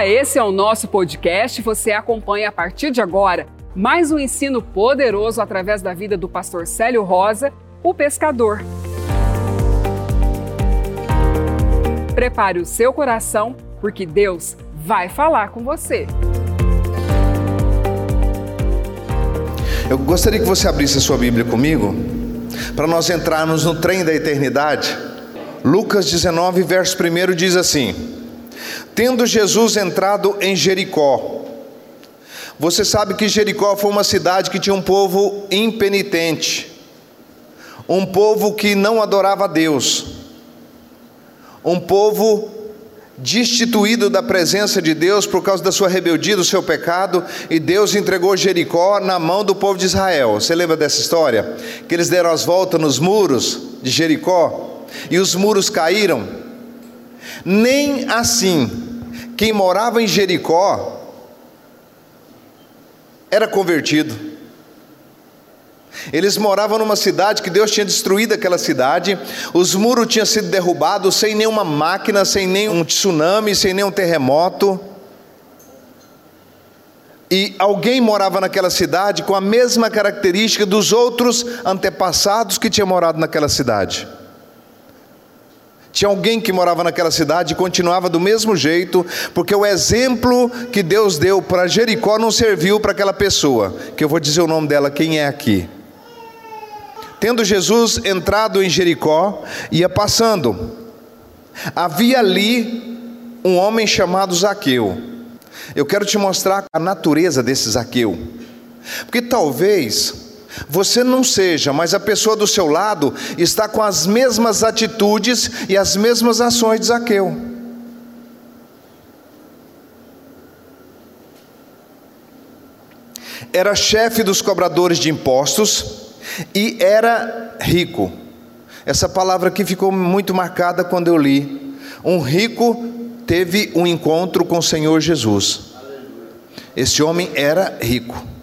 Olá, esse é o nosso podcast. Você acompanha a partir de agora mais um ensino poderoso através da vida do pastor Célio Rosa, o pescador. Prepare o seu coração, porque Deus vai falar com você. Eu gostaria que você abrisse a sua Bíblia comigo, para nós entrarmos no trem da eternidade. Lucas 19, verso 1 diz assim: Tendo Jesus entrado em Jericó, você sabe que Jericó foi uma cidade que tinha um povo impenitente, um povo que não adorava a Deus, um povo destituído da presença de Deus por causa da sua rebeldia, do seu pecado, e Deus entregou Jericó na mão do povo de Israel. Você lembra dessa história? Que eles deram as voltas nos muros de Jericó e os muros caíram. Nem assim quem morava em Jericó era convertido. Eles moravam numa cidade que Deus tinha destruído aquela cidade, os muros tinham sido derrubados sem nenhuma máquina, sem nenhum tsunami, sem nenhum terremoto. E alguém morava naquela cidade com a mesma característica dos outros antepassados que tinham morado naquela cidade. Tinha alguém que morava naquela cidade e continuava do mesmo jeito, porque o exemplo que Deus deu para Jericó não serviu para aquela pessoa, que eu vou dizer o nome dela, quem é aqui. Tendo Jesus entrado em Jericó, ia passando. Havia ali um homem chamado Zaqueu. Eu quero te mostrar a natureza desse Zaqueu. Porque talvez você não seja, mas a pessoa do seu lado está com as mesmas atitudes e as mesmas ações de Zaqueu. Era chefe dos cobradores de impostos e era rico. Essa palavra aqui ficou muito marcada quando eu li. Um rico teve um encontro com o Senhor Jesus. Esse homem era rico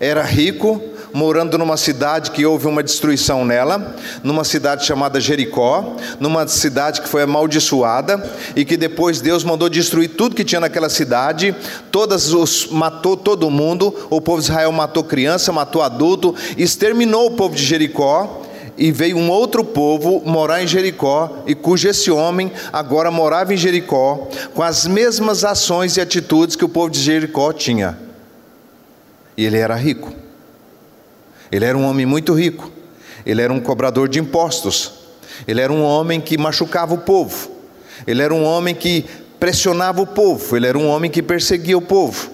era rico, morando numa cidade que houve uma destruição nela, numa cidade chamada Jericó, numa cidade que foi amaldiçoada e que depois Deus mandou destruir tudo que tinha naquela cidade, todas os matou todo mundo, o povo de Israel matou criança, matou adulto, exterminou o povo de Jericó. E veio um outro povo morar em Jericó, e cujo esse homem agora morava em Jericó, com as mesmas ações e atitudes que o povo de Jericó tinha. E ele era rico. Ele era um homem muito rico. Ele era um cobrador de impostos. Ele era um homem que machucava o povo. Ele era um homem que pressionava o povo. Ele era um homem que perseguia o povo.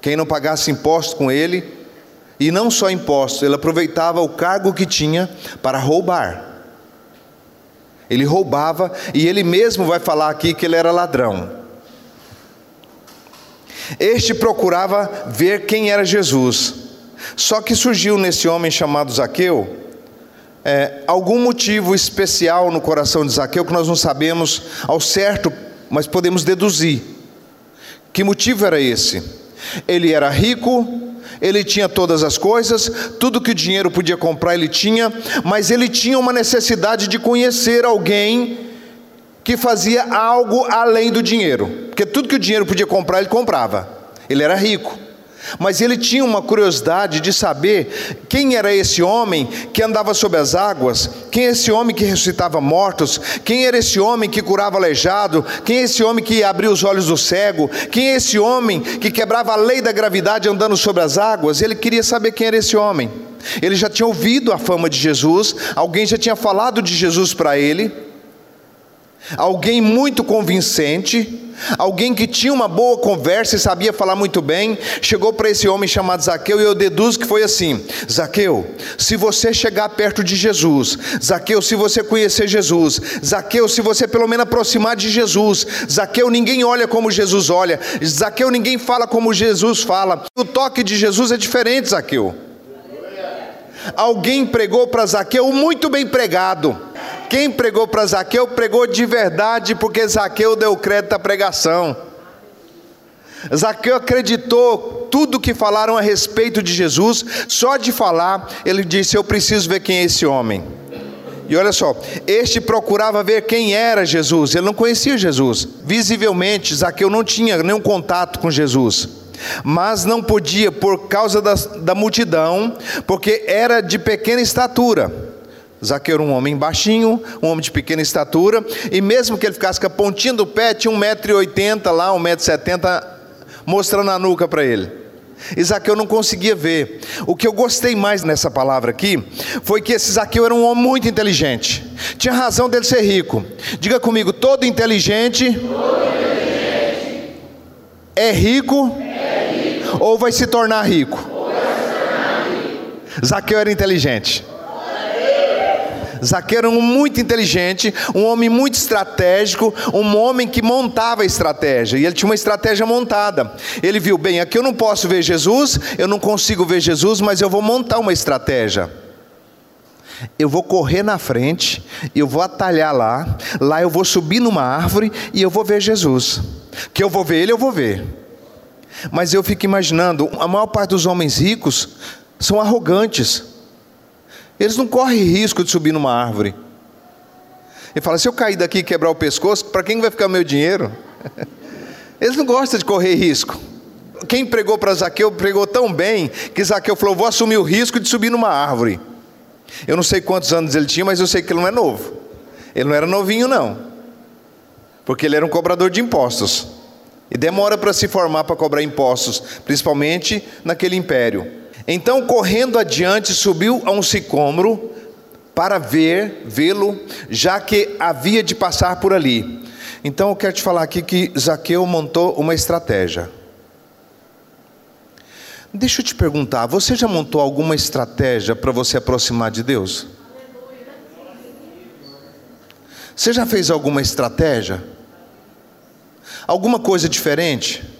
Quem não pagasse impostos com ele, e não só impostos, ele aproveitava o cargo que tinha para roubar. Ele roubava, e ele mesmo vai falar aqui que ele era ladrão. Este procurava ver quem era Jesus. Só que surgiu nesse homem chamado Zaqueu é, algum motivo especial no coração de Zaqueu que nós não sabemos ao certo, mas podemos deduzir. Que motivo era esse? Ele era rico, ele tinha todas as coisas, tudo que o dinheiro podia comprar ele tinha, mas ele tinha uma necessidade de conhecer alguém que fazia algo além do dinheiro, porque tudo que o dinheiro podia comprar, ele comprava. Ele era rico. Mas ele tinha uma curiosidade de saber quem era esse homem que andava sobre as águas, quem é esse homem que ressuscitava mortos, quem era esse homem que curava aleijado, quem é esse homem que abria os olhos do cego, quem é esse homem que quebrava a lei da gravidade andando sobre as águas. Ele queria saber quem era esse homem. Ele já tinha ouvido a fama de Jesus, alguém já tinha falado de Jesus para ele alguém muito convincente, alguém que tinha uma boa conversa e sabia falar muito bem, chegou para esse homem chamado Zaqueu e eu deduzo que foi assim: Zaqueu, se você chegar perto de Jesus, Zaqueu, se você conhecer Jesus, Zaqueu, se você pelo menos aproximar de Jesus, Zaqueu, ninguém olha como Jesus olha, Zaqueu, ninguém fala como Jesus fala, o toque de Jesus é diferente, Zaqueu. Alguém pregou para Zaqueu muito bem pregado. Quem pregou para Zaqueu, pregou de verdade, porque Zaqueu deu crédito à pregação. Zaqueu acreditou tudo que falaram a respeito de Jesus, só de falar, ele disse: Eu preciso ver quem é esse homem. E olha só, este procurava ver quem era Jesus, ele não conhecia Jesus. Visivelmente, Zaqueu não tinha nenhum contato com Jesus, mas não podia por causa da, da multidão, porque era de pequena estatura. Zaqueu era um homem baixinho, um homem de pequena estatura, e mesmo que ele ficasse com a pontinha do pé, tinha 1,80m lá, 1,70m, mostrando a nuca para ele. Isaqueu não conseguia ver. O que eu gostei mais nessa palavra aqui foi que esse Isaqueu era um homem muito inteligente. Tinha razão dele ser rico. Diga comigo: todo inteligente, todo inteligente. É, rico, é rico, ou vai? Se tornar rico. Zaqueu era inteligente. Zaqueu era um muito inteligente, um homem muito estratégico, um homem que montava estratégia, e ele tinha uma estratégia montada. Ele viu, bem, aqui eu não posso ver Jesus, eu não consigo ver Jesus, mas eu vou montar uma estratégia. Eu vou correr na frente, eu vou atalhar lá, lá eu vou subir numa árvore e eu vou ver Jesus. Que eu vou ver ele, eu vou ver. Mas eu fico imaginando, a maior parte dos homens ricos são arrogantes. Eles não correm risco de subir numa árvore. Ele fala: se eu cair daqui e quebrar o pescoço, para quem vai ficar meu dinheiro? Eles não gostam de correr risco. Quem pregou para Zaqueu pregou tão bem que Zaqueu falou: vou assumir o risco de subir numa árvore. Eu não sei quantos anos ele tinha, mas eu sei que ele não é novo. Ele não era novinho, não. Porque ele era um cobrador de impostos. E demora para se formar para cobrar impostos, principalmente naquele império. Então, correndo adiante, subiu a um sicômoro para ver, vê-lo, já que havia de passar por ali. Então, eu quero te falar aqui que Zaqueu montou uma estratégia. Deixa eu te perguntar, você já montou alguma estratégia para você aproximar de Deus? Você já fez alguma estratégia? Alguma coisa diferente?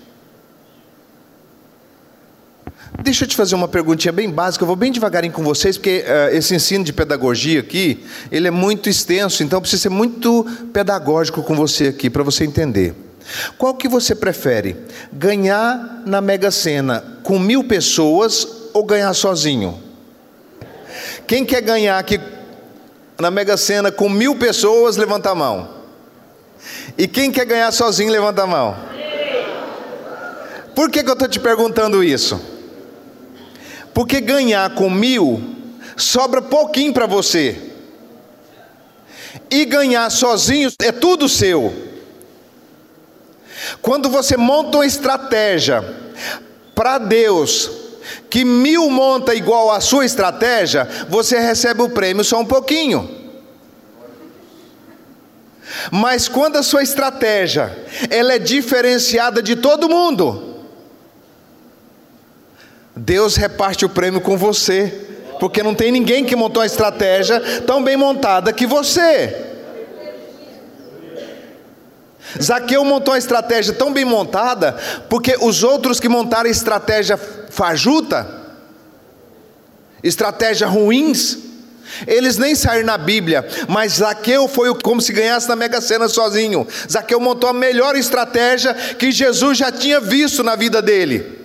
Deixa eu te fazer uma perguntinha bem básica, eu vou bem devagarinho com vocês, porque uh, esse ensino de pedagogia aqui, ele é muito extenso, então eu preciso ser muito pedagógico com você aqui, para você entender. Qual que você prefere? Ganhar na Mega Sena com mil pessoas ou ganhar sozinho? Quem quer ganhar aqui na Mega Sena com mil pessoas, levanta a mão. E quem quer ganhar sozinho, levanta a mão. Por que, que eu estou te perguntando isso? Porque ganhar com mil sobra pouquinho para você. E ganhar sozinho é tudo seu. Quando você monta uma estratégia para Deus, que mil monta igual a sua estratégia, você recebe o prêmio só um pouquinho. Mas quando a sua estratégia ela é diferenciada de todo mundo, Deus reparte o prêmio com você, porque não tem ninguém que montou uma estratégia tão bem montada que você. Zaqueu montou uma estratégia tão bem montada, porque os outros que montaram estratégia fajuta, estratégia ruins, eles nem saíram na Bíblia, mas Zaqueu foi como se ganhasse na Mega Sena sozinho. Zaqueu montou a melhor estratégia que Jesus já tinha visto na vida dele.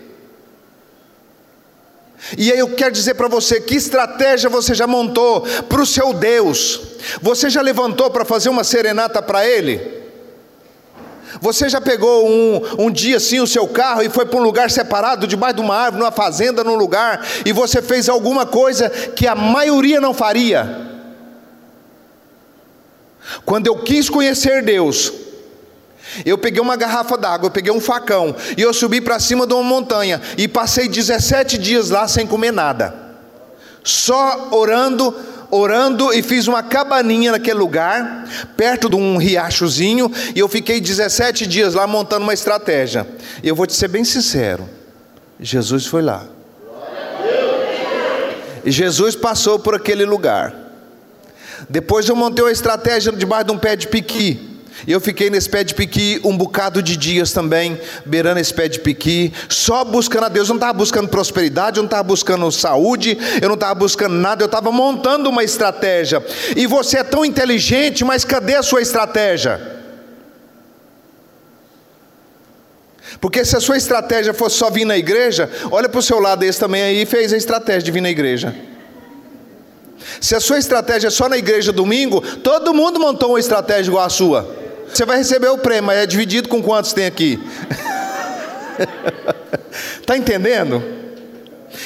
E aí eu quero dizer para você que estratégia você já montou para o seu Deus. Você já levantou para fazer uma serenata para Ele? Você já pegou um, um dia assim o seu carro e foi para um lugar separado, debaixo de uma árvore, numa fazenda, num lugar, e você fez alguma coisa que a maioria não faria? Quando eu quis conhecer Deus, eu peguei uma garrafa d'água, eu peguei um facão e eu subi para cima de uma montanha e passei 17 dias lá sem comer nada. Só orando, orando e fiz uma cabaninha naquele lugar, perto de um riachozinho, e eu fiquei 17 dias lá montando uma estratégia. E eu vou te ser bem sincero, Jesus foi lá. E Jesus passou por aquele lugar. Depois eu montei uma estratégia debaixo de um pé de piqui. E eu fiquei nesse pé de piqui um bocado de dias também, beirando esse pé de piqui, só buscando a Deus. Eu não estava buscando prosperidade, eu não estava buscando saúde, eu não estava buscando nada, eu estava montando uma estratégia. E você é tão inteligente, mas cadê a sua estratégia? Porque se a sua estratégia fosse só vir na igreja, olha para o seu lado esse também aí fez a estratégia de vir na igreja. Se a sua estratégia é só na igreja domingo, todo mundo montou uma estratégia igual a sua. Você vai receber o prêmio, mas é dividido com quantos tem aqui? Está entendendo?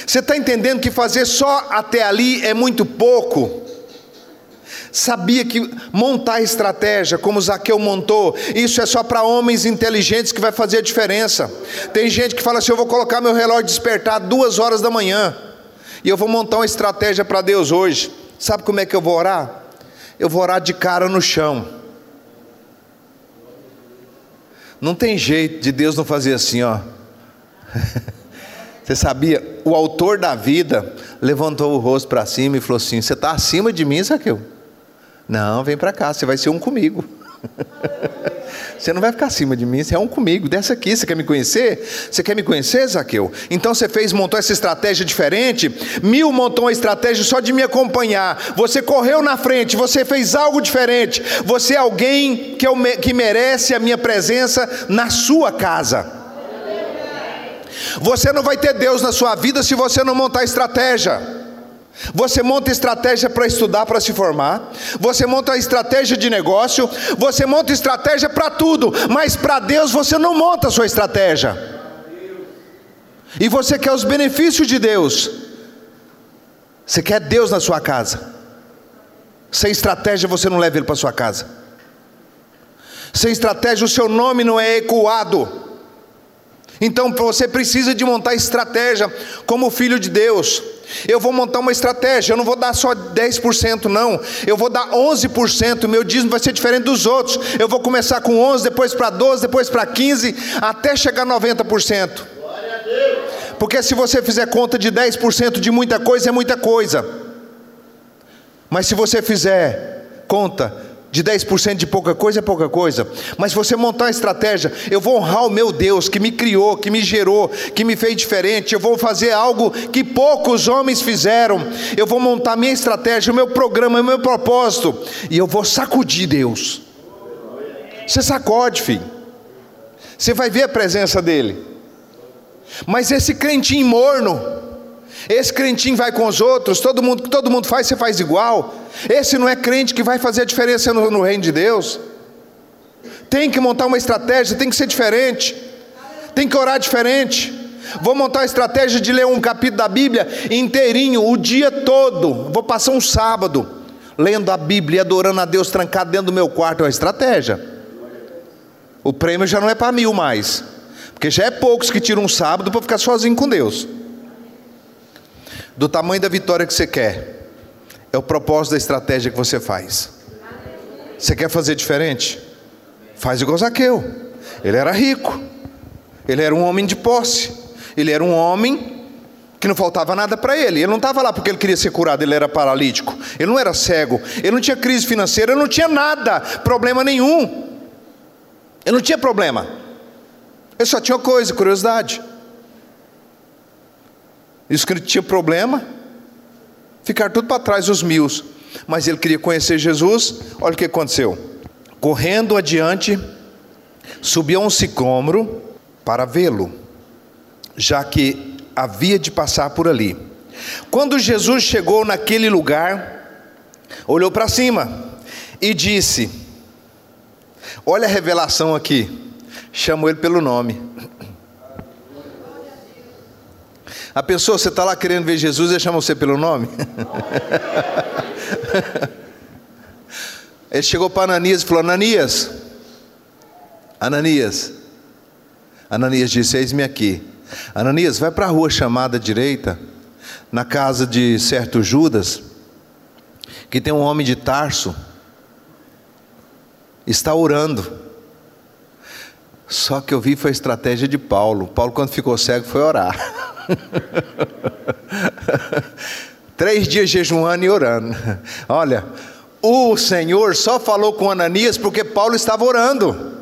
Você está entendendo que fazer só até ali é muito pouco? Sabia que montar estratégia, como Zaqueu montou, isso é só para homens inteligentes que vai fazer a diferença. Tem gente que fala assim: eu vou colocar meu relógio despertar duas horas da manhã, e eu vou montar uma estratégia para Deus hoje. Sabe como é que eu vou orar? Eu vou orar de cara no chão. Não tem jeito de Deus não fazer assim, ó. Você sabia? O autor da vida levantou o rosto para cima e falou assim: Você está acima de mim, Zaqueu? Não, vem para cá, você vai ser um comigo. Você não vai ficar acima de mim, você é um comigo. Dessa aqui, você quer me conhecer? Você quer me conhecer, Zaqueu? Então você fez, montou essa estratégia diferente. Mil montou uma estratégia só de me acompanhar. Você correu na frente, você fez algo diferente. Você é alguém que, eu, que merece a minha presença na sua casa. Você não vai ter Deus na sua vida se você não montar estratégia. Você monta estratégia para estudar, para se formar. Você monta estratégia de negócio. Você monta estratégia para tudo. Mas para Deus você não monta a sua estratégia. E você quer os benefícios de Deus. Você quer Deus na sua casa. Sem estratégia você não leva Ele para sua casa. Sem estratégia o seu nome não é ecoado. Então você precisa de montar estratégia como filho de Deus. Eu vou montar uma estratégia, eu não vou dar só 10%, não. Eu vou dar 11%. Meu dízimo vai ser diferente dos outros. Eu vou começar com 11, depois para 12, depois para 15, até chegar a 90%. Porque se você fizer conta de 10% de muita coisa, é muita coisa. Mas se você fizer conta de 10% de pouca coisa é pouca coisa. Mas você montar uma estratégia, eu vou honrar o meu Deus que me criou, que me gerou, que me fez diferente. Eu vou fazer algo que poucos homens fizeram. Eu vou montar minha estratégia, o meu programa, o meu propósito. E eu vou sacudir Deus. Você sacode, filho. Você vai ver a presença dele. Mas esse crentinho morno, esse crentinho vai com os outros, todo mundo, todo mundo faz, você faz igual. Esse não é crente que vai fazer a diferença no, no reino de Deus. Tem que montar uma estratégia, tem que ser diferente. Tem que orar diferente. Vou montar a estratégia de ler um capítulo da Bíblia inteirinho, o dia todo. Vou passar um sábado lendo a Bíblia e adorando a Deus trancado dentro do meu quarto. É uma estratégia. O prêmio já não é para mil mais. Porque já é poucos que tiram um sábado para ficar sozinho com Deus do tamanho da vitória que você quer, é o propósito da estratégia que você faz. Você quer fazer diferente? Faz igual Zaqueu. Ele era rico, ele era um homem de posse, ele era um homem que não faltava nada para ele. Ele não estava lá porque ele queria ser curado, ele era paralítico, ele não era cego, ele não tinha crise financeira, ele não tinha nada, problema nenhum. Ele não tinha problema, ele só tinha coisa, curiosidade. Isso que ele tinha problema, ficar tudo para trás os mil. Mas ele queria conhecer Jesus, olha o que aconteceu. Correndo adiante, subiu a um sicômoro para vê-lo, já que havia de passar por ali. Quando Jesus chegou naquele lugar, olhou para cima e disse: Olha a revelação aqui. Chamou ele pelo nome. A pessoa, você está lá querendo ver Jesus e chama você pelo nome? Ele chegou para Ananias e falou: Ananias, Ananias. Ananias disse: Eis-me aqui. Ananias, vai para a rua chamada direita, na casa de certo Judas, que tem um homem de Tarso, está orando. Só que eu vi foi a estratégia de Paulo. Paulo, quando ficou cego, foi orar. Três dias jejuando e orando. Olha, o Senhor só falou com Ananias porque Paulo estava orando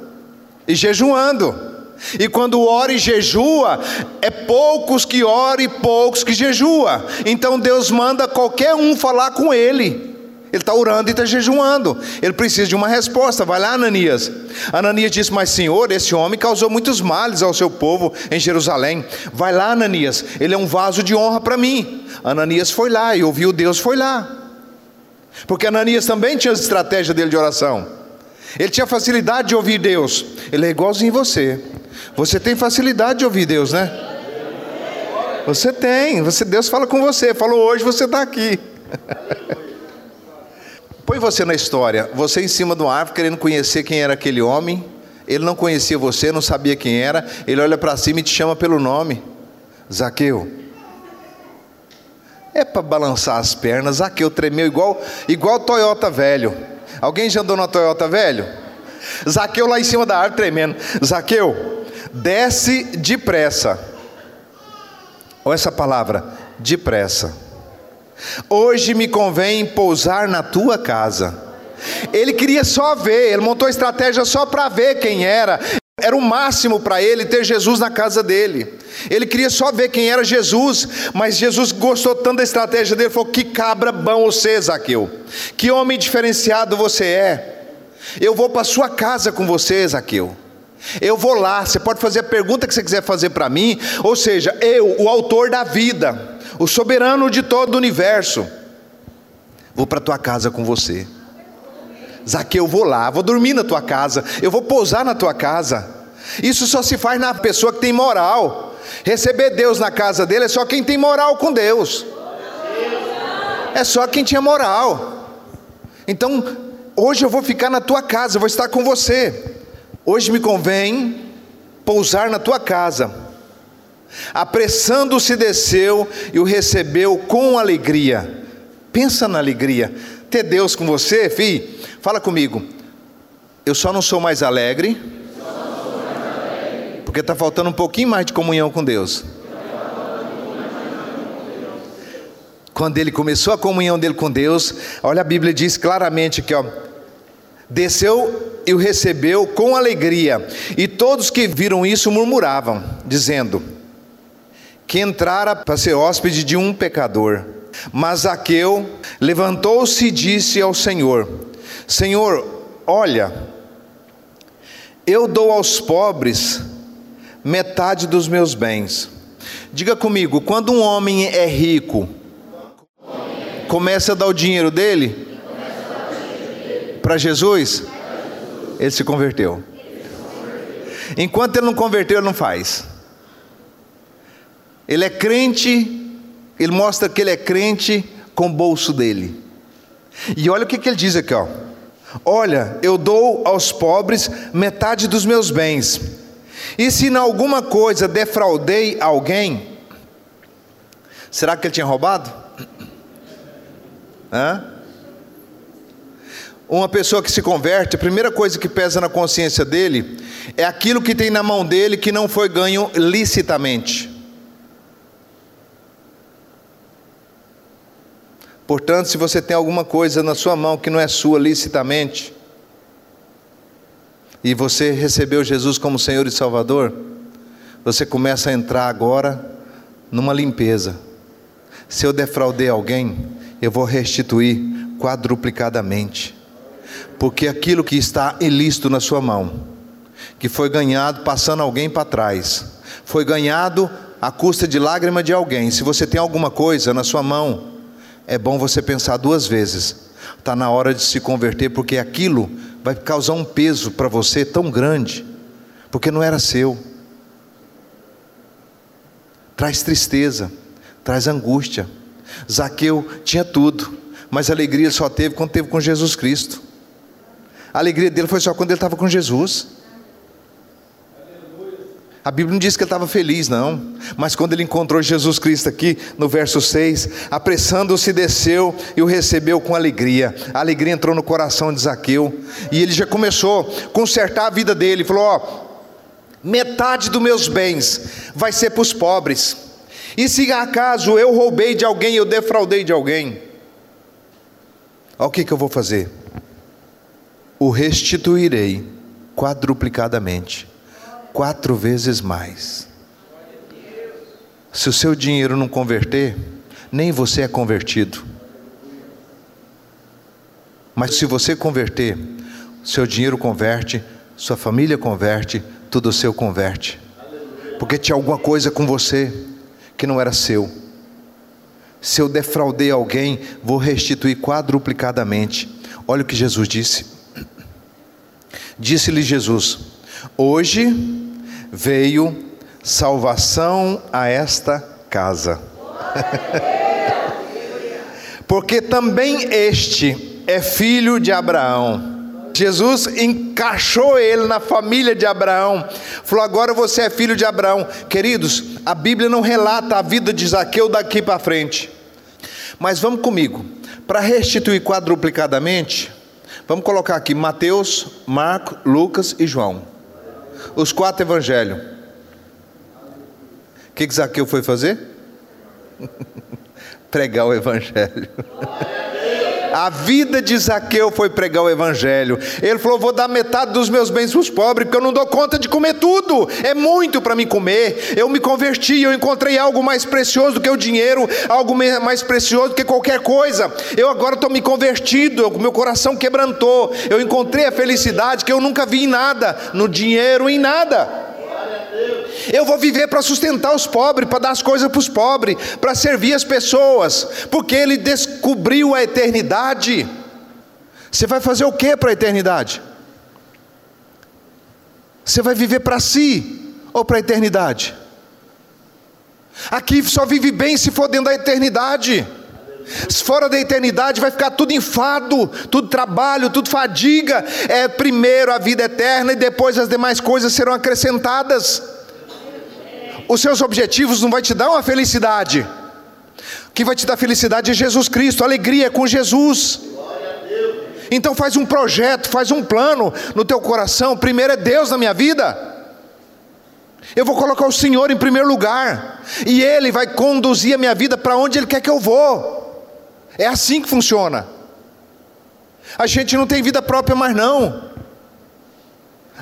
e jejuando. E quando ora e jejua, é poucos que ora e poucos que jejua. Então Deus manda qualquer um falar com ele. Ele está orando e está jejuando. Ele precisa de uma resposta. Vai lá, Ananias. Ananias disse: Mas, Senhor, esse homem causou muitos males ao seu povo em Jerusalém. Vai lá, Ananias. Ele é um vaso de honra para mim. Ananias foi lá e ouviu Deus, foi lá. Porque Ananias também tinha a estratégia dele de oração. Ele tinha facilidade de ouvir Deus. Ele é igualzinho você. Você tem facilidade de ouvir Deus, né? Você tem. Você, Deus fala com você. Falou hoje, você está aqui. Põe você na história. Você em cima do árvore querendo conhecer quem era aquele homem. Ele não conhecia você, não sabia quem era. Ele olha para cima e te chama pelo nome. Zaqueu. É para balançar as pernas. Zaqueu tremeu igual igual Toyota velho. Alguém já andou na Toyota velho? Zaqueu lá em cima da árvore tremendo. Zaqueu, desce depressa. Olha essa palavra, depressa. Hoje me convém pousar na tua casa. Ele queria só ver, ele montou estratégia só para ver quem era. Era o máximo para ele ter Jesus na casa dele. Ele queria só ver quem era Jesus, mas Jesus gostou tanto da estratégia dele, falou: Que cabra bom você, Zaqueu. Que homem diferenciado você é. Eu vou para sua casa com você, Zaqueu. Eu vou lá, você pode fazer a pergunta que você quiser fazer para mim, ou seja, eu, o autor da vida, o soberano de todo o universo, vou para tua casa com você. Zaqueu, vou lá, vou dormir na tua casa, eu vou pousar na tua casa. Isso só se faz na pessoa que tem moral. Receber Deus na casa dele é só quem tem moral com Deus. É só quem tinha moral. Então, hoje eu vou ficar na tua casa, vou estar com você. Hoje me convém pousar na tua casa. Apressando-se desceu e o recebeu com alegria. Pensa na alegria. Ter Deus com você, filho, Fala comigo. Eu só não sou mais alegre, porque está faltando um pouquinho mais de comunhão com Deus. Quando ele começou a comunhão dele com Deus, olha a Bíblia diz claramente que ó, desceu e o recebeu com alegria, e todos que viram isso murmuravam, dizendo que entrara para ser hóspede de um pecador. Mas Zaqueu levantou-se e disse ao Senhor: Senhor, olha, eu dou aos pobres metade dos meus bens. Diga comigo, quando um homem é rico, começa a dar o dinheiro dele para Jesus, ele se converteu. Enquanto ele não converteu, ele não faz. Ele é crente, ele mostra que ele é crente com o bolso dele. E olha o que, que ele diz aqui, ó. Olha, eu dou aos pobres metade dos meus bens. E se em alguma coisa defraudei alguém, será que ele tinha roubado? Hã? Uma pessoa que se converte, a primeira coisa que pesa na consciência dele é aquilo que tem na mão dele que não foi ganho licitamente. Portanto, se você tem alguma coisa na sua mão que não é sua licitamente, e você recebeu Jesus como Senhor e Salvador, você começa a entrar agora numa limpeza. Se eu defraudei alguém, eu vou restituir quadruplicadamente. Porque aquilo que está ilícito na sua mão, que foi ganhado passando alguém para trás, foi ganhado à custa de lágrima de alguém. Se você tem alguma coisa na sua mão, é bom você pensar duas vezes. Está na hora de se converter, porque aquilo vai causar um peso para você tão grande, porque não era seu. Traz tristeza, traz angústia. Zaqueu tinha tudo, mas a alegria só teve quando teve com Jesus Cristo. A alegria dele foi só quando ele estava com Jesus. A Bíblia não diz que ele estava feliz, não. Mas quando ele encontrou Jesus Cristo aqui, no verso 6, apressando-se, desceu e o recebeu com alegria. A alegria entrou no coração de Zaqueu. E ele já começou a consertar a vida dele. Falou: Ó, metade dos meus bens vai ser para os pobres. E se acaso eu roubei de alguém, eu defraudei de alguém, olha o que, que eu vou fazer? O restituirei quadruplicadamente quatro vezes mais. Se o seu dinheiro não converter, nem você é convertido. Mas se você converter, seu dinheiro converte, sua família converte, tudo seu converte. Porque tinha alguma coisa com você que não era seu. Se eu defraudei alguém, vou restituir quadruplicadamente. Olha o que Jesus disse. Disse-lhe Jesus: Hoje veio salvação a esta casa. Porque também este é filho de Abraão. Jesus encaixou ele na família de Abraão. Falou: agora você é filho de Abraão. Queridos, a Bíblia não relata a vida de Zaqueu daqui para frente. Mas vamos comigo. Para restituir quadruplicadamente, vamos colocar aqui Mateus, Marcos, Lucas e João. Os quatro evangelhos. O que, que Zaqueu foi fazer? Pregar o evangelho. A vida de Zaqueu foi pregar o evangelho. Ele falou: Vou dar metade dos meus bens para os pobres, porque eu não dou conta de comer tudo. É muito para mim comer. Eu me converti, eu encontrei algo mais precioso do que o dinheiro, algo mais precioso do que qualquer coisa. Eu agora estou me convertido, meu coração quebrantou. Eu encontrei a felicidade que eu nunca vi em nada, no dinheiro, em nada. Eu vou viver para sustentar os pobres, para dar as coisas para os pobres, para servir as pessoas, porque ele descobriu a eternidade. Você vai fazer o que para a eternidade? Você vai viver para si ou para a eternidade? Aqui só vive bem se for dentro da eternidade. Fora da eternidade vai ficar tudo enfado, tudo trabalho, tudo fadiga. É primeiro a vida eterna e depois as demais coisas serão acrescentadas os seus objetivos não vai te dar uma felicidade. O que vai te dar felicidade é Jesus Cristo, alegria é com Jesus. Então faz um projeto, faz um plano no teu coração. Primeiro é Deus na minha vida. Eu vou colocar o Senhor em primeiro lugar, e Ele vai conduzir a minha vida para onde Ele quer que eu vou. É assim que funciona. A gente não tem vida própria mais não.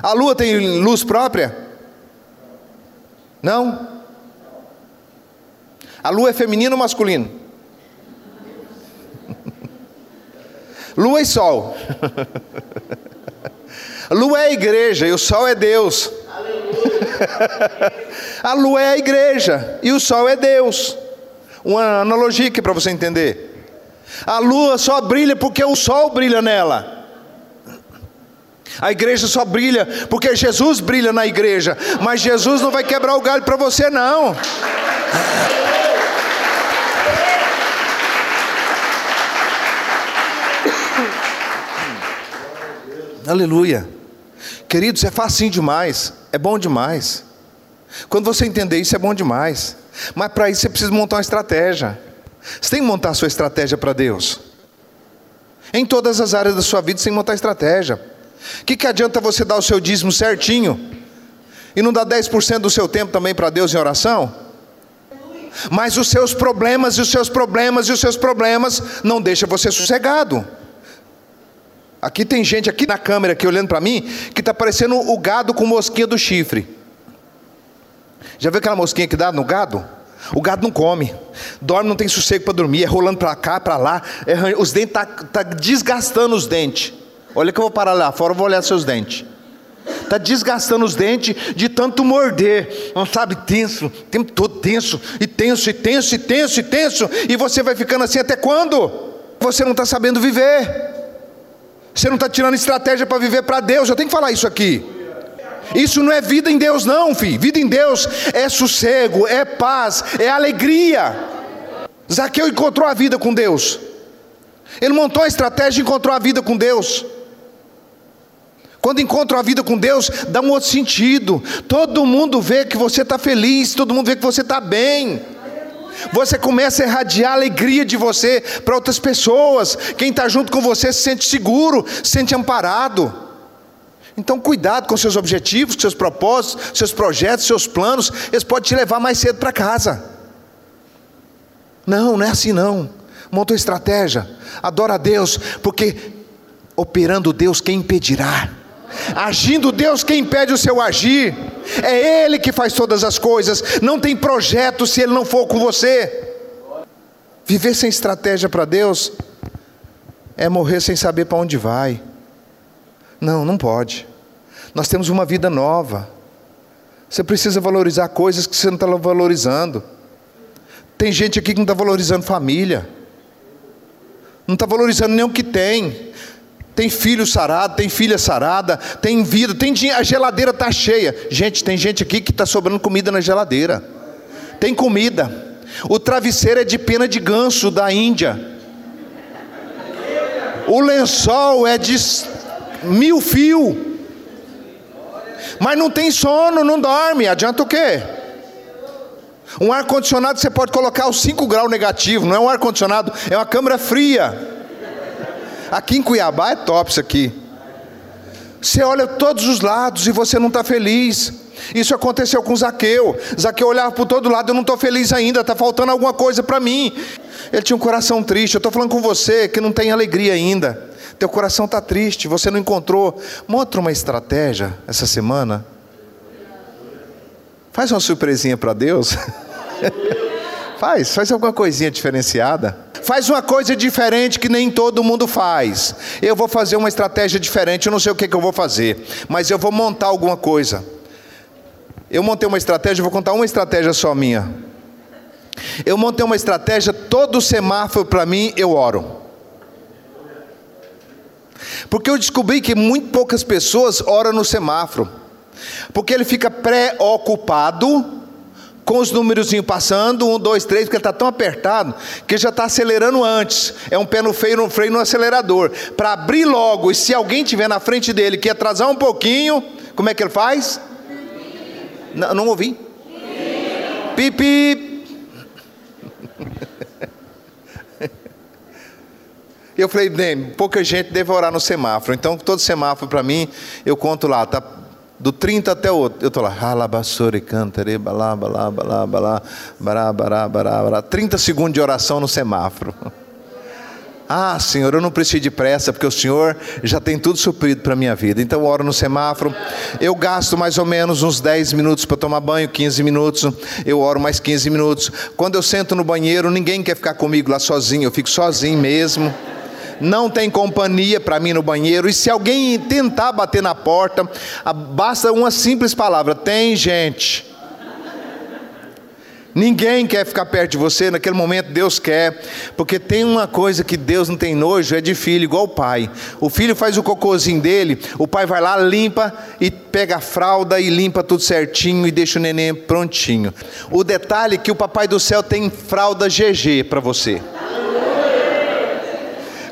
A lua tem luz própria? Não? A lua é feminino ou masculino? lua e sol. Lua é a igreja e o sol é Deus. a lua é a igreja e o sol é Deus. Uma analogia aqui para você entender. A lua só brilha porque o sol brilha nela. A igreja só brilha porque Jesus brilha na igreja, mas Jesus não vai quebrar o galho para você, não. Aleluia. Queridos, é facinho demais, é bom demais. Quando você entender isso, é bom demais. Mas para isso você precisa montar uma estratégia. Você tem que montar a sua estratégia para Deus. Em todas as áreas da sua vida, você tem que montar estratégia. O que, que adianta você dar o seu dízimo certinho e não dar 10% do seu tempo também para Deus em oração? Mas os seus problemas e os seus problemas e os seus problemas não deixam você sossegado. Aqui tem gente aqui na câmera aqui olhando para mim que está parecendo o gado com mosquinha do chifre. Já viu aquela mosquinha que dá no gado? O gado não come, dorme, não tem sossego para dormir, é rolando para cá, para lá, é, os dentes tá, tá desgastando os dentes. Olha que eu vou parar lá fora, eu vou olhar seus dentes. Está desgastando os dentes de tanto morder, não sabe, tenso, o tempo todo tenso, e tenso, e tenso, e tenso, e tenso, e você vai ficando assim até quando? Você não está sabendo viver, você não está tirando estratégia para viver para Deus, eu tenho que falar isso aqui. Isso não é vida em Deus, não, filho. Vida em Deus é sossego, é paz, é alegria. Zaqueu encontrou a vida com Deus. Ele montou a estratégia e encontrou a vida com Deus. Quando encontra a vida com Deus, dá um outro sentido. Todo mundo vê que você está feliz, todo mundo vê que você está bem. Você começa a irradiar a alegria de você para outras pessoas. Quem está junto com você se sente seguro, se sente amparado. Então, cuidado com seus objetivos, seus propósitos, seus projetos, seus planos. Eles podem te levar mais cedo para casa. Não, não é assim não. Montou estratégia. Adora a Deus, porque operando Deus, quem impedirá? Agindo Deus, quem impede o seu agir? É Ele que faz todas as coisas. Não tem projeto se Ele não for com você. Viver sem estratégia para Deus é morrer sem saber para onde vai. Não, não pode. Nós temos uma vida nova. Você precisa valorizar coisas que você não está valorizando. Tem gente aqui que não está valorizando família, não está valorizando nem o que tem. Tem filho sarado, tem filha sarada, tem vida, tem dinheiro, a geladeira está cheia. Gente, tem gente aqui que está sobrando comida na geladeira. Tem comida. O travesseiro é de pena de ganso da Índia. O lençol é de mil fio. Mas não tem sono, não dorme. Adianta o quê? Um ar-condicionado você pode colocar os 5 graus negativo, não é um ar-condicionado, é uma câmara fria. Aqui em Cuiabá é top isso aqui. Você olha todos os lados e você não está feliz. Isso aconteceu com Zaqueu. Zaqueu olhava para todo lado, eu não estou feliz ainda, está faltando alguma coisa para mim. Ele tinha um coração triste. Eu estou falando com você que não tem alegria ainda. Teu coração está triste, você não encontrou. Mostra uma estratégia essa semana. Faz uma surpresinha para Deus. faz, faz alguma coisinha diferenciada. Faz uma coisa diferente que nem todo mundo faz. Eu vou fazer uma estratégia diferente, eu não sei o que, que eu vou fazer, mas eu vou montar alguma coisa. Eu montei uma estratégia, vou contar uma estratégia só minha. Eu montei uma estratégia, todo semáforo para mim eu oro. Porque eu descobri que muito poucas pessoas oram no semáforo. Porque ele fica preocupado com os números passando, um, dois, três, porque ele está tão apertado que já está acelerando antes. É um pé no freio, freio no acelerador. Para abrir logo, e se alguém tiver na frente dele que atrasar um pouquinho, como é que ele faz? Não, não ouvi. Pipi. Eu falei, bem, pouca gente deve orar no semáforo. Então, todo semáforo para mim, eu conto lá, tá do 30 até o outro. Eu estou lá, alabassore, cantare, balá, balá, balá, balá, bará, bará, bará, bará. 30 segundos de oração no semáforo. Ah, Senhor, eu não preciso de pressa, porque o Senhor já tem tudo suprido para a minha vida. Então, eu oro no semáforo. Eu gasto mais ou menos uns 10 minutos para tomar banho, 15 minutos. Eu oro mais 15 minutos. Quando eu sento no banheiro, ninguém quer ficar comigo lá sozinho. Eu fico sozinho mesmo. Não tem companhia para mim no banheiro. E se alguém tentar bater na porta, basta uma simples palavra: tem gente. Ninguém quer ficar perto de você, naquele momento Deus quer, porque tem uma coisa que Deus não tem nojo, é de filho, igual o pai. O filho faz o cocôzinho dele, o pai vai lá, limpa e pega a fralda e limpa tudo certinho e deixa o neném prontinho. O detalhe é que o papai do céu tem fralda GG para você.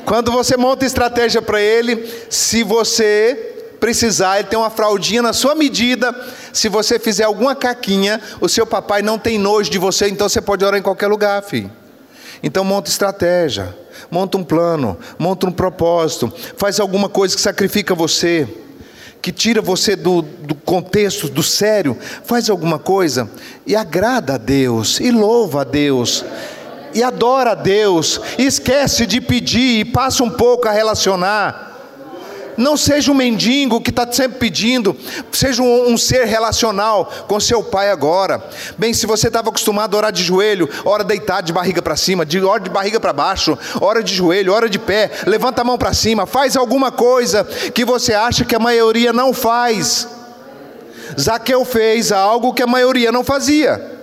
Quando você monta estratégia para ele, se você precisar, ele tem uma fraldinha na sua medida. Se você fizer alguma caquinha, o seu papai não tem nojo de você, então você pode orar em qualquer lugar, filho. Então monta estratégia, monta um plano, monta um propósito, faz alguma coisa que sacrifica você, que tira você do, do contexto, do sério, faz alguma coisa e agrada a Deus, e louva a Deus, e adora a Deus, esquece de pedir e passa um pouco a relacionar. Não seja um mendigo que está sempre pedindo, seja um, um, ser relacional com seu pai agora. Bem, se você estava acostumado a orar de joelho, ora deitado de barriga para cima, de hora de barriga para baixo, hora de joelho, hora de pé, levanta a mão para cima, faz alguma coisa que você acha que a maioria não faz. Zaqueu fez algo que a maioria não fazia.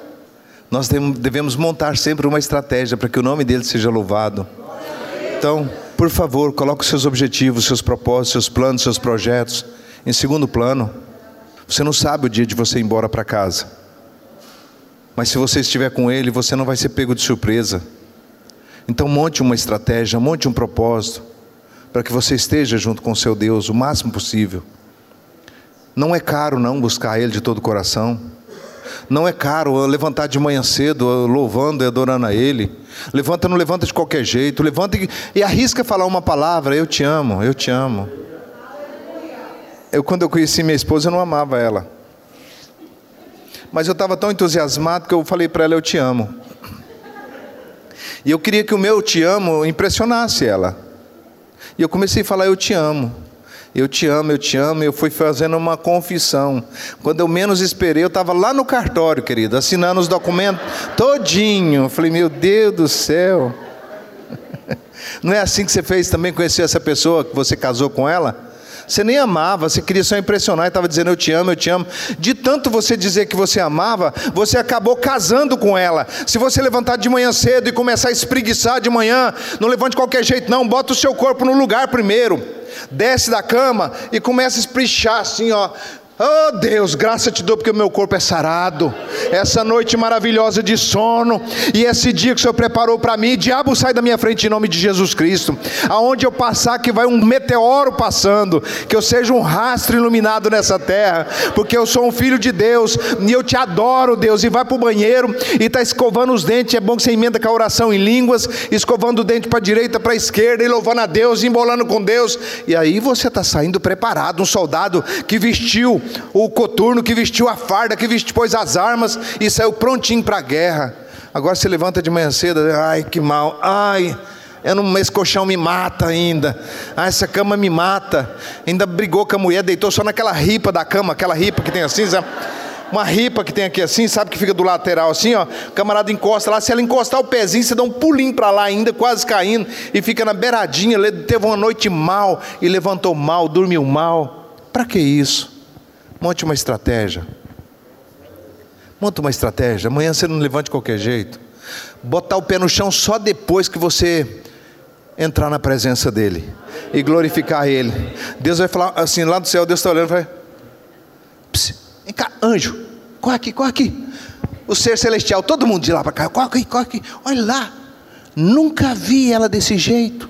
Nós devemos montar sempre uma estratégia para que o nome dele seja louvado. Então, por favor, coloque os seus objetivos, seus propósitos, seus planos, seus projetos em segundo plano. Você não sabe o dia de você ir embora para casa. Mas se você estiver com ele, você não vai ser pego de surpresa. Então monte uma estratégia, monte um propósito para que você esteja junto com o seu Deus o máximo possível. Não é caro não buscar ele de todo o coração. Não é caro levantar de manhã cedo, louvando e adorando a Ele. Levanta, não levanta de qualquer jeito. Levanta e, e arrisca falar uma palavra: Eu te amo, eu te amo. Eu, quando eu conheci minha esposa, eu não amava ela. Mas eu estava tão entusiasmado que eu falei para ela: Eu te amo. E eu queria que o meu te amo impressionasse ela. E eu comecei a falar: Eu te amo. Eu te amo, eu te amo. Eu fui fazendo uma confissão. Quando eu menos esperei, eu estava lá no cartório, querido, assinando os documentos todinho. Eu falei, meu Deus do céu. Não é assim que você fez também conhecer essa pessoa que você casou com ela? Você nem amava, você queria só impressionar e estava dizendo eu te amo, eu te amo. De tanto você dizer que você amava, você acabou casando com ela. Se você levantar de manhã cedo e começar a espreguiçar de manhã, não levante de qualquer jeito, não, bota o seu corpo no lugar primeiro. Desce da cama e começa a esprichar assim, ó. Oh Deus, graça te dou porque o meu corpo é sarado. Essa noite maravilhosa de sono e esse dia que o Senhor preparou para mim, diabo sai da minha frente em nome de Jesus Cristo. Aonde eu passar que vai um meteoro passando, que eu seja um rastro iluminado nessa terra, porque eu sou um filho de Deus e eu te adoro, Deus. E vai para o banheiro e está escovando os dentes. É bom que você emenda com a oração em línguas, escovando o dente para a direita, para a esquerda e louvando a Deus, embolando com Deus. E aí você está saindo preparado, um soldado que vestiu o coturno, que vestiu a farda, que vestiu, pôs as armas e saiu prontinho para a guerra. Agora se levanta de manhã cedo, ai que mal, ai, eu não, esse colchão me mata ainda, ah, essa cama me mata. Ainda brigou com a mulher, deitou só naquela ripa da cama, aquela ripa que tem assim, uma ripa que tem aqui assim, sabe que fica do lateral assim, ó. Camarada encosta lá, se ela encostar o pezinho, você dá um pulinho para lá ainda, quase caindo, e fica na beiradinha, teve uma noite mal e levantou mal, dormiu mal. Para que isso? Monte uma estratégia. Monta uma estratégia. Amanhã você não levante de qualquer jeito. Botar o pé no chão só depois que você entrar na presença dEle e glorificar Ele. Deus vai falar assim, lá do céu, Deus está olhando e vai. Vem cá, anjo, corre aqui, corre aqui. O ser celestial, todo mundo de lá para cá, corre aqui, corre aqui. Olha lá. Nunca vi ela desse jeito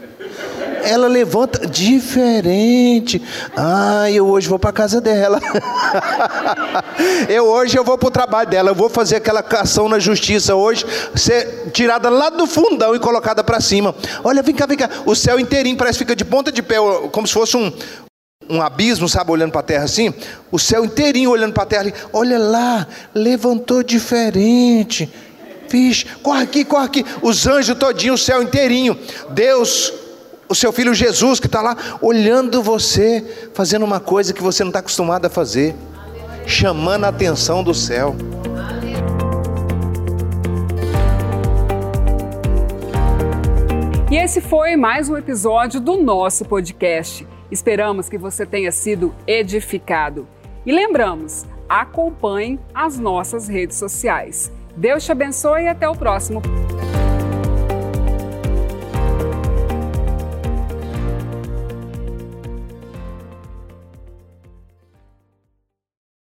ela levanta diferente. Ah, eu hoje vou para casa dela. eu hoje eu vou para o trabalho dela. Eu vou fazer aquela ação na justiça hoje, ser tirada lá do fundão e colocada para cima. Olha, vem cá, vem cá. O céu inteirinho parece que fica de ponta de pé, como se fosse um, um abismo, sabe, olhando para a terra assim, o céu inteirinho olhando para a terra ali, olha lá, levantou diferente, vixe, corre aqui, corre aqui, os anjos todinhos, o céu inteirinho, Deus o seu filho Jesus que está lá olhando você, fazendo uma coisa que você não está acostumado a fazer, chamando a atenção do céu. E esse foi mais um episódio do nosso podcast. Esperamos que você tenha sido edificado. E lembramos, acompanhe as nossas redes sociais. Deus te abençoe e até o próximo.